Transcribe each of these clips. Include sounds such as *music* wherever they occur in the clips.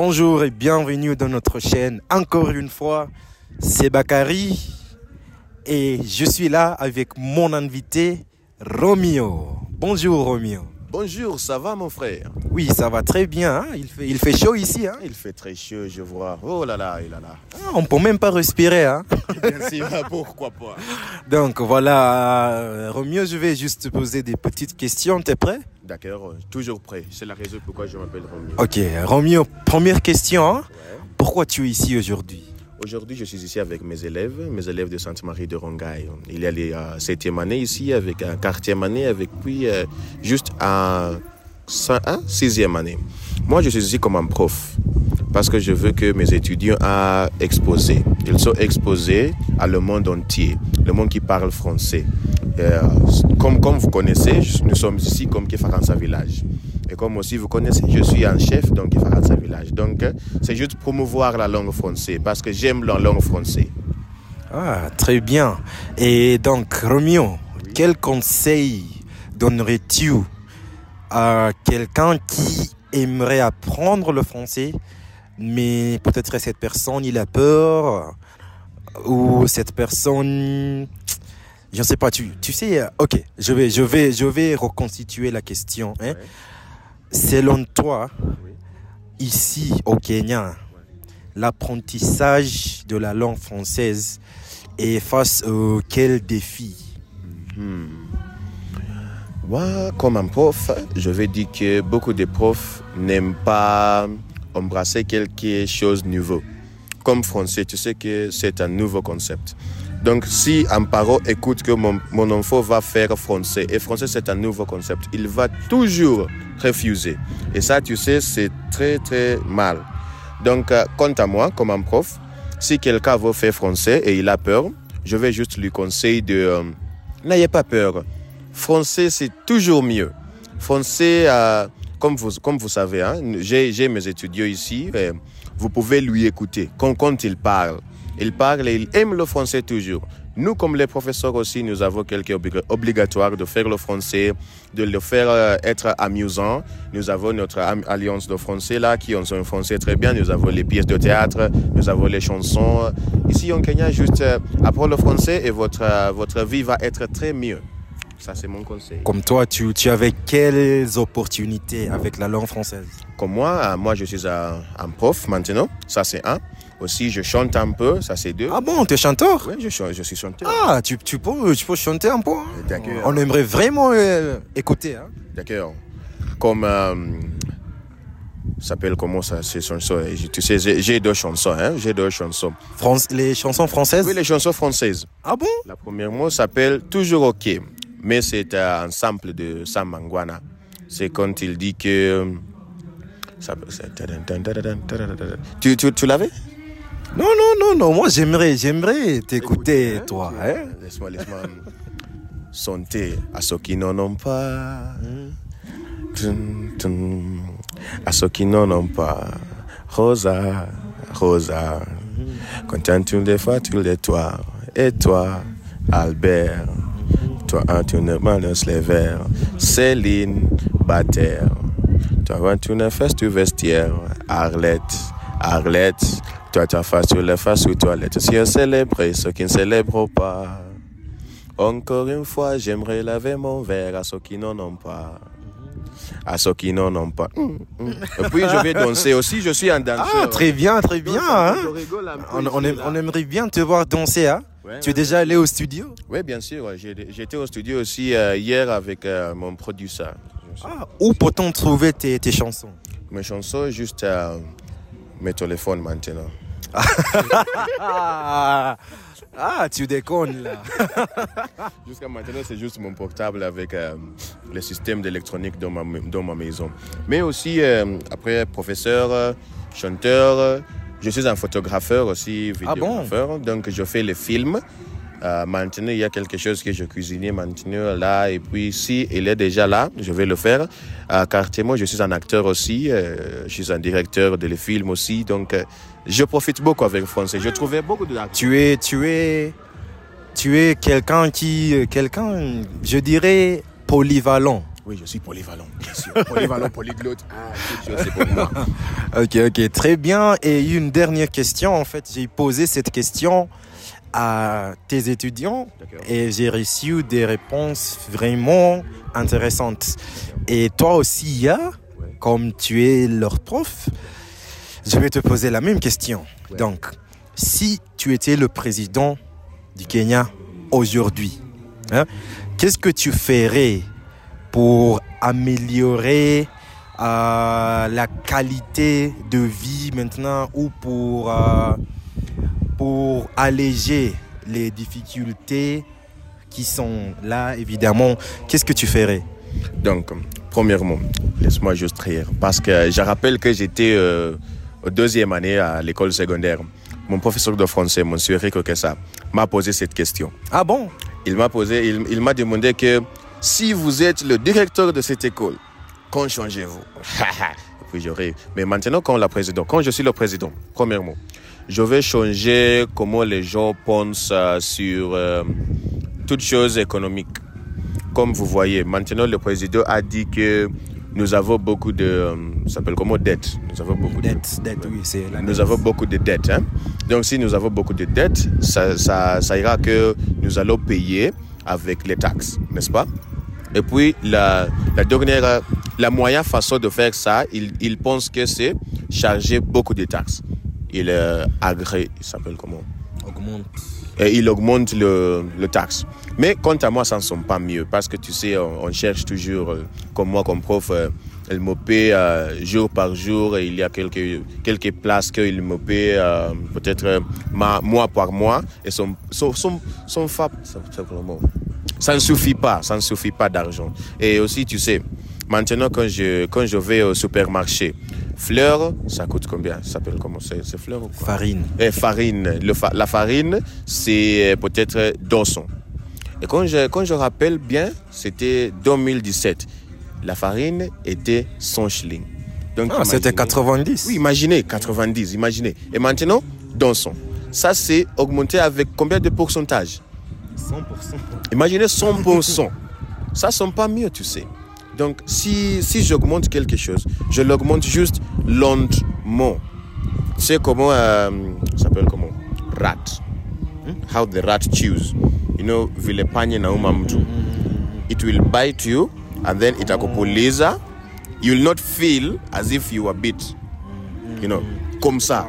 Bonjour et bienvenue dans notre chaîne. Encore une fois, c'est Bakary et je suis là avec mon invité Romeo. Bonjour Romeo. Bonjour, ça va mon frère? Oui, ça va très bien. hein. Il, fait, il fait chaud ici. hein. Il fait très chaud, je vois. Oh là là, il là là. Ah, on peut même pas respirer. hein. Bien sûr, pourquoi pas *laughs* Donc voilà, euh, Romeo, je vais juste te poser des petites questions. T'es prêt? D'accord, toujours prêt. C'est la raison pourquoi je m'appelle Romy. Ok, Romeo, première question. hein. Pourquoi tu es ici aujourd'hui? Aujourd'hui, je suis ici avec mes élèves, mes élèves de Sainte-Marie de Rongaille. Il y a les euh, septième année ici, avec un quatrième année, avec puis euh, juste un, cin- un sixième année. Moi, je suis ici comme un prof parce que je veux que mes étudiants à exposer. Ils sont exposés à le monde entier, le monde qui parle français. Euh, comme, comme vous connaissez, nous sommes ici comme Kefaransa Village. Et comme aussi vous connaissez, je suis un chef donc Kefaransa Village. Donc, euh, c'est juste promouvoir la langue française parce que j'aime la langue française. Ah, très bien. Et donc, Romeo, quel conseil donnerais-tu à quelqu'un qui aimerait apprendre le français, mais peut-être cette personne, il a peur, ou cette personne, je ne sais pas, tu, tu sais, ok, je vais, je vais, je vais reconstituer la question. hein. Ouais. Selon toi, Oui. ici au Kenya, l'apprentissage de la langue française est face à quel défi? Moi, comme un prof, je vais dire que beaucoup de profs n'aiment pas embrasser quelque chose de nouveau. Comme français, tu sais que c'est un nouveau concept. Donc, si un parent écoute que mon, mon enfant va faire français, et français c'est un nouveau concept, il va toujours refuser. Et ça, tu sais, c'est très, très mal. Donc, euh, quant à moi, comme un prof, si quelqu'un veut faire français et il a peur, je vais juste lui conseiller de... euh, N'ayez pas peur. Français, c'est toujours mieux. Français, euh, comme, vous, savez, hein, j'ai mes étudiants ici, vous pouvez lui écouter quand, il parle. Il parle et il aime le français toujours. Nous, comme les professeurs aussi, nous avons quelques obli- obligatoires de faire le français, de le faire euh, être amusant. Nous avons notre alliance de français là, qui ont un français très bien. Nous avons les pièces de théâtre, nous avons les chansons. Ici, en Kenya, juste euh, apprendre le français et votre, votre vie va être très mieux. Ça, c'est mon conseil. Comme toi, tu, tu avais quelles opportunités avec la langue française Comme moi, euh, moi, je suis un, un prof maintenant. Ça, c'est un. Aussi, je chante un peu. Ça, c'est deux. Ah bon, tu es chanteur Oui, je, je suis chanteur. Ah, tu, tu, peux, tu peux chanter un peu. hein D'accord. On aimerait vraiment euh, écouter. hein. D'accord. Comme. euh, ça s'appelle comment ça, ces chansons Et Tu sais, j'ai j'ai deux chansons. Hein? J'ai deux chansons. France, les chansons françaises Oui, les chansons françaises. Ah bon? La première mot s'appelle Toujours OK. Mais c'est un sample de Sam Mangwana. C'est quand il dit que. euh, ça- Tu, tu, tu l'avais? Non, non, non, non. Moi, j'aimerais, j'aimerais t'écouter, hein, toi. tu- hein. Laisse-moi, laisse-moi chanter à ceux qui n'en ont pas. Tum. À ceux qui n'en ont pas. Rosa, Rosa. Quand tu les fois, tu les toi. Et toi, Albert. Toi, un, tu ne manges les verres. Céline, Bataire. Toi, un, tu ne fais tu vestiaire. Arlette, Arlette. Toi, tu as face sur les faces sous toilette. Si on célèbre ceux qui ne célèbrent pas. Encore une fois, j'aimerais laver mon verre à ceux qui n'en ont pas. À ceux qui n'en ont pas. Hum, hum. Et puis, je vais danser aussi. Je suis un danseur. Ah, très bien, très bien. Hein. On, aim- on aimerait bien te voir danser. Hein. Ouais, Tu es déjà allé au studio? Oui, bien sûr. J'ai- J'étais au studio aussi euh, hier avec euh, mon producteur. ah, Où peut-on trouver tes, tes chansons? Mes chansons, juste euh, mes téléphones maintenant. *laughs* ah, tu déconnes là. *laughs* Jusqu'à maintenant, c'est juste mon portable avec euh, le système d'électronique dans ma, dans ma maison. Mais aussi, euh, après, professeur, chanteur, je suis un photographeur aussi, Ah bon? vidéographeur. Donc, je fais les films. Euh, maintenant, il y a quelque chose que je cuisinais maintenant là. Et puis, si il est déjà là, je vais le faire. Euh, car moi, je suis un acteur aussi. euh, je suis un directeur de les films aussi. Donc, euh, je profite beaucoup avec le français. Je trouvais beaucoup d'acteurs. Tu es, tu es, tu es quelqu'un qui, quelqu'un, je dirais, polyvalent. Oui, je suis polyvalent, bien sûr. polyvalent, polyglotte. Ah, c'est pour moi. *laughs* ok, ok, très bien. Et une dernière question. En fait, j'ai posé cette question à tes étudiants et j'ai reçu des réponses vraiment intéressantes. Et toi aussi, Ya, comme tu es leur prof, je vais te poser la même question. Donc, si tu étais le président du Kenya aujourd'hui, hein, qu'est-ce que tu ferais pour améliorer euh, la qualité de vie maintenant ou pour, euh, pour alléger les difficultés qui sont là, évidemment, qu'est-ce que tu ferais? Donc, premièrement, laisse-moi juste rire, parce que je rappelle que j'étais euh, au deuxième année à l'école secondaire. Mon professeur de français, monsieur Eric Okessa, m'a posé cette question. Ah bon? Il m'a posé, il, il m'a demandé que si vous êtes le directeur de cette école, quand changez-vous? *laughs* Puis. Mais maintenant, quand, la président, quand je suis le président, premièrement, je vais changer comment les gens pensent euh, sur euh, toutes choses économiques. Comme vous voyez, maintenant, le président a dit que nous avons beaucoup de, euh, ça s'appelle comment dette. Nous avons beaucoup Dette, dette, oui, c'est la nous avons beaucoup de dettes. hein. Donc, si nous avons beaucoup de dettes, ça, ça, ça ira que nous allons payer avec les taxes, n'est-ce pas? Et puis, la, la dernière, la moyenne façon de faire ça, il, il pense que c'est charger beaucoup de taxes. Il euh, agrée, il s'appelle comment Augmente. et il augmente le, le taxe. Mais quant à moi, ça ne sont pas mieux parce que tu sais, on, on cherche toujours, euh, comme moi, comme prof, euh, elle me paie euh, jour par jour et il y a quelques, quelques places qu'il me paie euh, peut-être euh, mois par mois et son, son, son, son ça ne suffit pas, ça ne suffit pas d'argent. Et aussi, tu sais, maintenant quand je, quand je vais au supermarché, fleurs, ça coûte combien? Ça s'appelle comment? C'est c'est fleurs ou quoi? Farine. et farine. Le fa- la farine, c'est euh, peut-être 200. Et quand je, quand je rappelle bien, c'était 2017. La farine était 100 shillings. Donc, Ah, c'était imaginez- 90. Oui, imaginez, 90, imaginez. Et maintenant, 200. Ça, c'est augmenté avec combien de pourcentage? 100%. Imaginez 100%. Ça ne pas mieux, tu sais. Donc, si, si j'augmente quelque chose, je l'augmente juste lentement. Tu sais comment, euh, ça s'appelle comment? Rat. How the rat chews. You know, vile panya nauma mtu. It will bite you and then itakupuliza. You will not feel as if you were bit. You know, comme ça.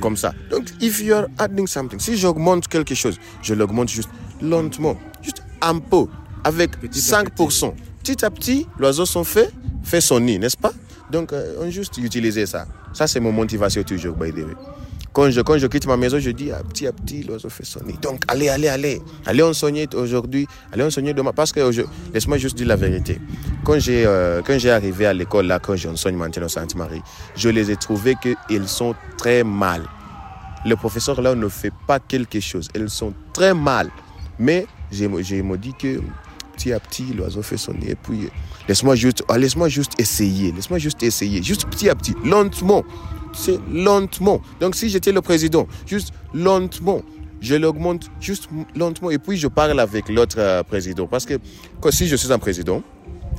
Comme ça. Donc, if you are adding something, si j'augmente quelque chose, je l'augmente juste lentement, juste un peu, avec 5%. Petit à petit, l'oiseau son fait, fait son nid, n'est-ce pas? Donc, euh, on juste utiliser ça. Ça, c'est mon motivation toujours, by the way. Quand je, quand je quitte ma maison, je dis ah, petit à petit, l'oiseau fait son nid. Donc, allez, allez, allez. Allez, on soigne aujourd'hui. Allez, on soigne demain. Parce que, laisse-moi juste dire la vérité. Quand j'ai euh, quand j'ai arrivé à l'école, là, quand j'enseigne maintenant Sainte-Marie, je les ai trouvés qu'ils sont très mal. Le professeur là ne fait pas quelque chose. Elles sont très mal. Mais j'ai me dit que petit à petit, l'oiseau fait son nid. Et puis, laisse-moi juste, ah, laisse-moi juste essayer. Laisse-moi juste essayer. Juste petit à petit, lentement. C'est lentement. Donc, si j'étais le président, juste lentement. Je l'augmente juste lentement. Et puis, je parle avec l'autre euh, président. Parce que si je suis un président,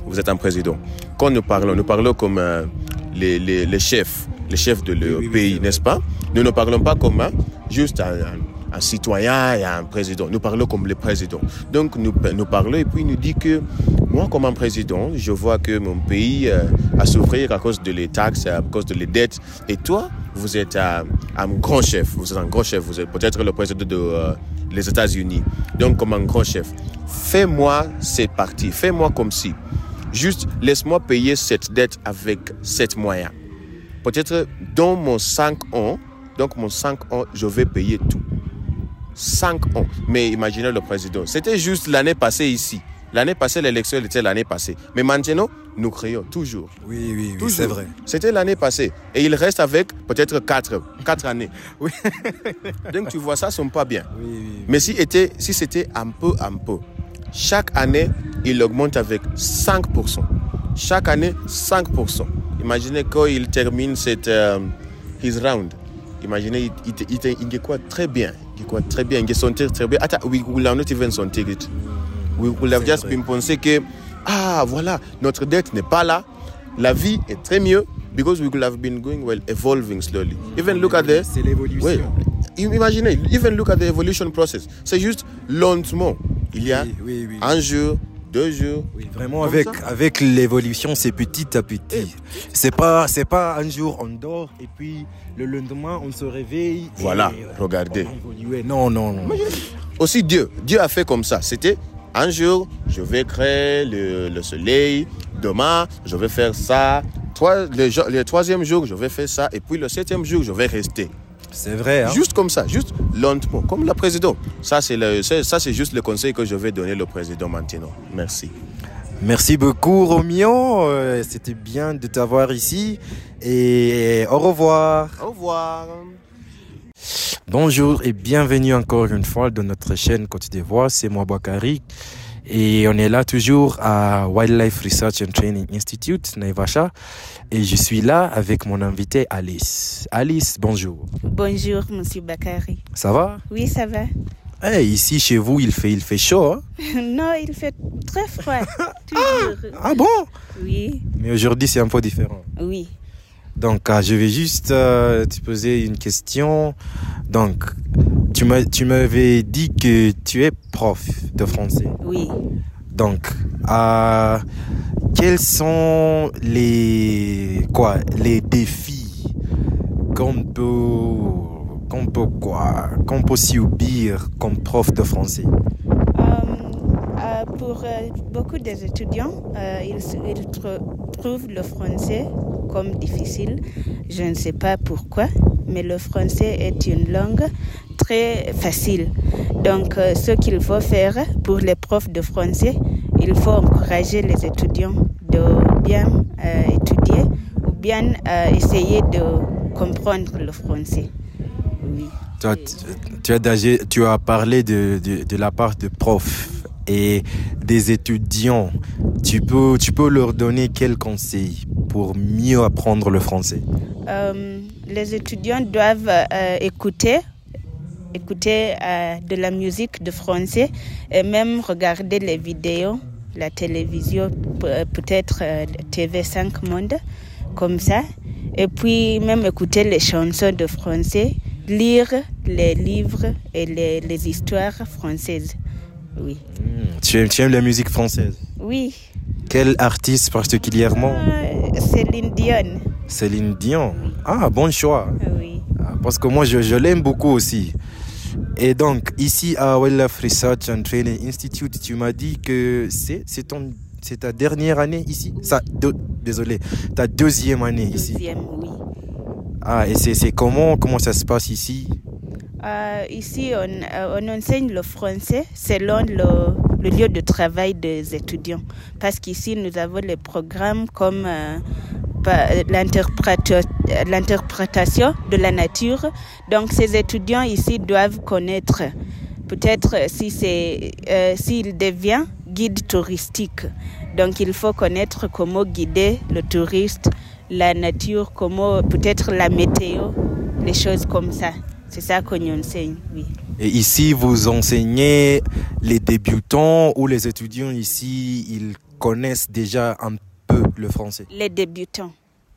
vous êtes un président. Quand nous parlons, nous parlons comme euh, les, les, les chefs, les chefs de le oui, oui, pays, n'est-ce pas? Nous ne parlons pas comme hein, juste un, un- un citoyen et un président. Nous parlons comme le président. Donc nous, parlons et puis il nous dit que moi, comme un président, je vois que mon pays euh, a souffert à cause de taxes, à cause de dettes. Et toi, vous êtes un, grand chef. Vous êtes un grand chef. Vous êtes peut-être le président de euh, États-Unis. Donc comme un grand chef, fais-moi cette partie. Fais-moi comme si. Juste laisse-moi payer cette dette avec cette moyen. Peut-être dans mon 5 ans, donc mon 5 ans, je vais payer tout. 5 ans. Mais imaginez le président. C'était juste l'année passée ici. L'année passée, l'élection était l'année passée. Mais maintenant, nous créons toujours. Oui, oui, oui, c'est vrai. C'était l'année passée. Et il reste avec peut-être 4, quatre années. *laughs* Oui. Donc tu vois, ça ne sont pas bien. Oui, oui. Mais si, était, si c'était un peu, un peu, chaque année, il augmente avec 5%. Chaque année, 5%. Imaginez quand il termine cette, euh, his round. Imaginez, il, il, il, il, il quoi? Très bien. Il quoi très bien. Il sentir très bien. Attends, we will not even sentir it. We will have just vrai. been pensé que ah voilà, notre dette n'est pas là. La vie est très mieux because we could have been going well, evolving slowly. Even look at the C'est l'évolution. oui, imaginez, even look at the evolution process. C'est juste lentement. Il y a Oui, oui, oui. un jour, deux jours. Oui, vraiment Comme avec, ça. avec l'évolution, c'est petit à petit. C'est pas c'est pas un jour on dort et puis le lendemain on se réveille. Voilà, on regardez. Non, non, non. Aussi Dieu, Dieu a fait comme ça. C'était un jour, je vais créer le, le soleil. Demain, je vais faire ça. Trois, le, le troisième jour, je vais faire ça. Et puis le septième jour, je vais rester. C'est vrai. Hein? Juste comme ça, juste lentement, comme le président. Ça, c'est le, c'est- ça, c'est juste le conseil que je vais donner au président maintenant. Merci. Merci beaucoup, Romeo. Euh, C'était bien de t'avoir ici. Et au revoir. Au revoir. Bonjour et bienvenue encore une fois dans notre chaîne Côte d'Ivoire. C'est moi, Bakari. Et on est là toujours à Wildlife Research and Training Institute, Naivasha. Et je suis là avec mon invité Alice. Alice, bonjour. Bonjour, Monsieur Bakari. Ça va? Oui, ça va. Eh, Ici, chez vous, il fait, il fait chaud. hein? *laughs* Non, il fait très froid. *laughs* Toujours. ah bon? Oui, Mais aujourd'hui, c'est un peu différent. oui. Donc, euh, je vais juste euh, te poser une question. Donc, tu m'avais dit que tu es prof de français. Oui. Donc, euh, quels sont les quoi les défis qu'on peut qu'on peut quoi qu'on peut subir comme prof de français? Euh, euh, pour euh, beaucoup des étudiants, euh, ils, ils tr- trouvent le français comme difficile. Je ne sais pas pourquoi, mais le français est une langue très facile. Donc, euh, ce qu'il faut faire pour les profs de français, il faut encourager les étudiants de bien euh, étudier ou bien euh, essayer de comprendre le français. Oui. tu as, tu as, déjà- tu as parlé de la part de profs et des étudiants. Tu peux, tu peux leur donner quels conseils pour mieux apprendre le français Euh, les étudiants doivent euh, écouter, écouter euh, de la musique de français et même regarder les vidéos, la télévision, pe- peut-être euh, TV5 Monde, comme ça. Et puis même écouter les chansons de français, lire les livres et les, les histoires françaises. Oui. Hmm, tu, aimes, tu aimes la musique française? Oui, Quel artiste particulièrement Euh, Céline Dion. Céline Dion. Ah, bon choix. Oui. Ah, Parce que moi, je, je l'aime beaucoup aussi. Et donc, ici à Wildlife Research and Training Institute, tu m'as dit que c'est c'est ton c'est ta dernière année ici? Ça, deux- Désolé, ta deuxième année ici. Deuxième, oui. Ah, et c'est c'est comment, comment ça se passe ici? Euh, ici, on, euh, on enseigne le français selon le, le lieu de travail des étudiants. Parce qu'ici, nous avons les programmes comme euh, pa- l'interpréta- l'interprétation de la nature. Donc, ces étudiants ici doivent connaître, peut-être si c'est, euh, s'il devient guide touristique. Donc, il faut connaître comment guider le touriste, la nature, comment peut-être la météo, les choses comme ça. C'est ça qu'on enseigne, oui. Et ici, vous enseignez les débutants ou les étudiants ici, ils connaissent déjà un peu le français? Les débutants,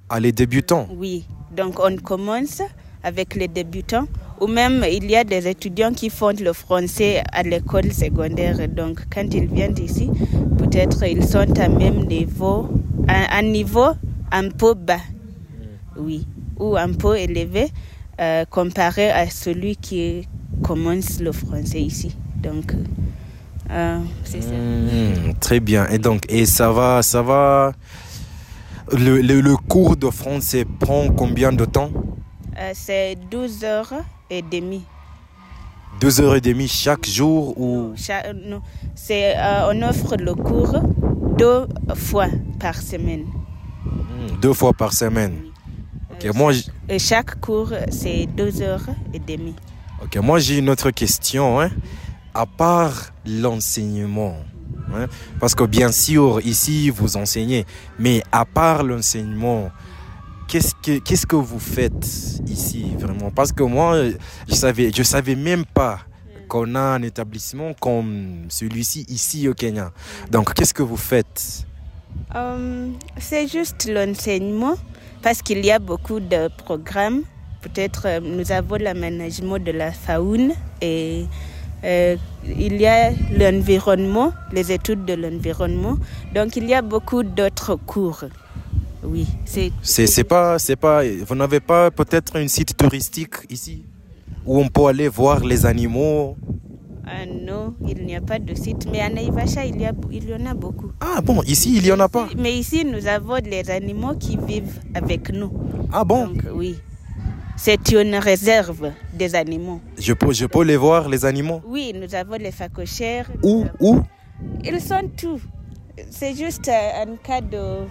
Ah, les débutants? Oui. Donc on commence avec les débutants ou même il y a des étudiants qui font le français à l'école secondaire. Donc quand ils viennent ici, peut-être ils sont à même niveau, à un niveau un peu bas, oui, ou un peu élevé euh, comparé à celui qui commence le français ici. Donc euh, c'est ça. Hmm, très bien. Et donc, et ça va, ça va. Le, le, le cours de français prend combien de temps? Euh, c'est 12 heures et demie. Deux heures et demie chaque jour ou? Non, c'est, euh, on offre le cours deux fois par semaine. Hmm, deux fois par semaine. Ok, Euh, moi, chaque cours, c'est deux heures et demie. Ok, moi j'ai une autre question. Hein. À part l'enseignement, hein, parce que bien sûr ici vous enseignez, mais à part l'enseignement, qu'est-ce que qu'est-ce que vous faites ici vraiment? Parce que moi, je savais je savais même pas qu'on a un établissement comme celui-ci ici au Kenya. Donc, qu'est-ce que vous faites? Euh, c'est juste l'enseignement parce qu'il y a beaucoup de programmes. Peut-être euh, nous avons l'aménagement de la faune et euh, il y a l'environnement, les études de l'environnement. Donc il y a beaucoup d'autres cours. Oui, c'est C'est pas, c'est pas, vous n'avez pas peut-être un site touristique ici où on peut aller voir les animaux? Ah non, il n'y a pas de site. Mais à Naivasha, il y, a, il y en a beaucoup. Ah bon, ici il y en a pas? Mais ici, nous avons les animaux qui vivent avec nous. Ah bon, Donc oui, c'est une réserve des animaux. je peux, je peux les voir les animaux? Oui, nous avons les phacochères. Où, où? Ils sont tous. C'est juste un cas de,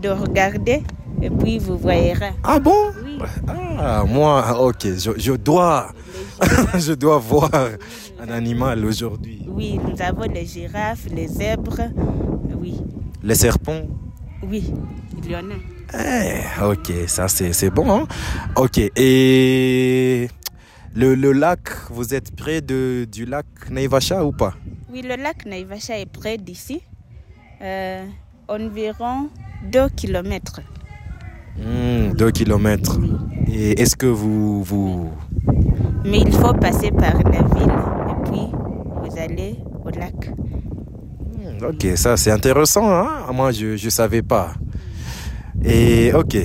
de regarder et puis vous voyez. Ah bon? Oui. Ah moi, ok, je, je dois, *laughs* je dois voir un animal aujourd'hui. Oui, nous avons les girafes, les zèbres. Oui, Les serpents? oui, il y en a. Eh, ok, ça c'est bon. hein. Ok, et le, le lac, vous êtes près de, du lac Naivasha ou pas? Oui, le lac Naivasha est près d'ici. Euh, environ 2 kilomètres. Hmm, Deux kilomètres. Oui. Et est-ce que vous, vous... Mais il faut passer par la ville et puis vous allez au lac. Hmm, Ok, ça c'est intéressant. Hein? Moi, je ne savais pas. Et ok,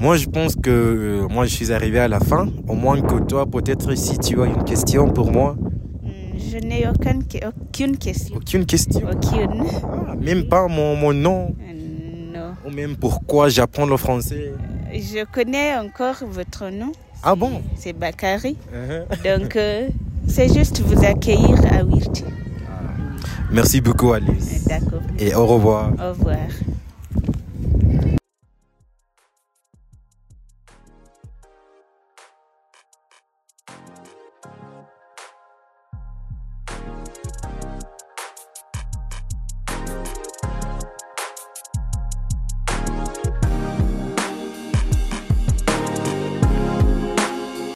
moi je pense que euh, moi je suis arrivé à la fin. Au moins que toi, peut-être si tu as une question pour moi. Hmm, Je n'ai aucune, aucune question. Aucune question? Aucune. Ah, même pas mon, mon nom. Euh, Non. Ou même pourquoi j'apprends le français. Je connais encore votre nom. Ah bon? C'est Bakari. Uh-huh. Donc, euh, c'est juste vous accueillir à Wirti. Merci beaucoup Alice. D'accord. Et au revoir. Au revoir.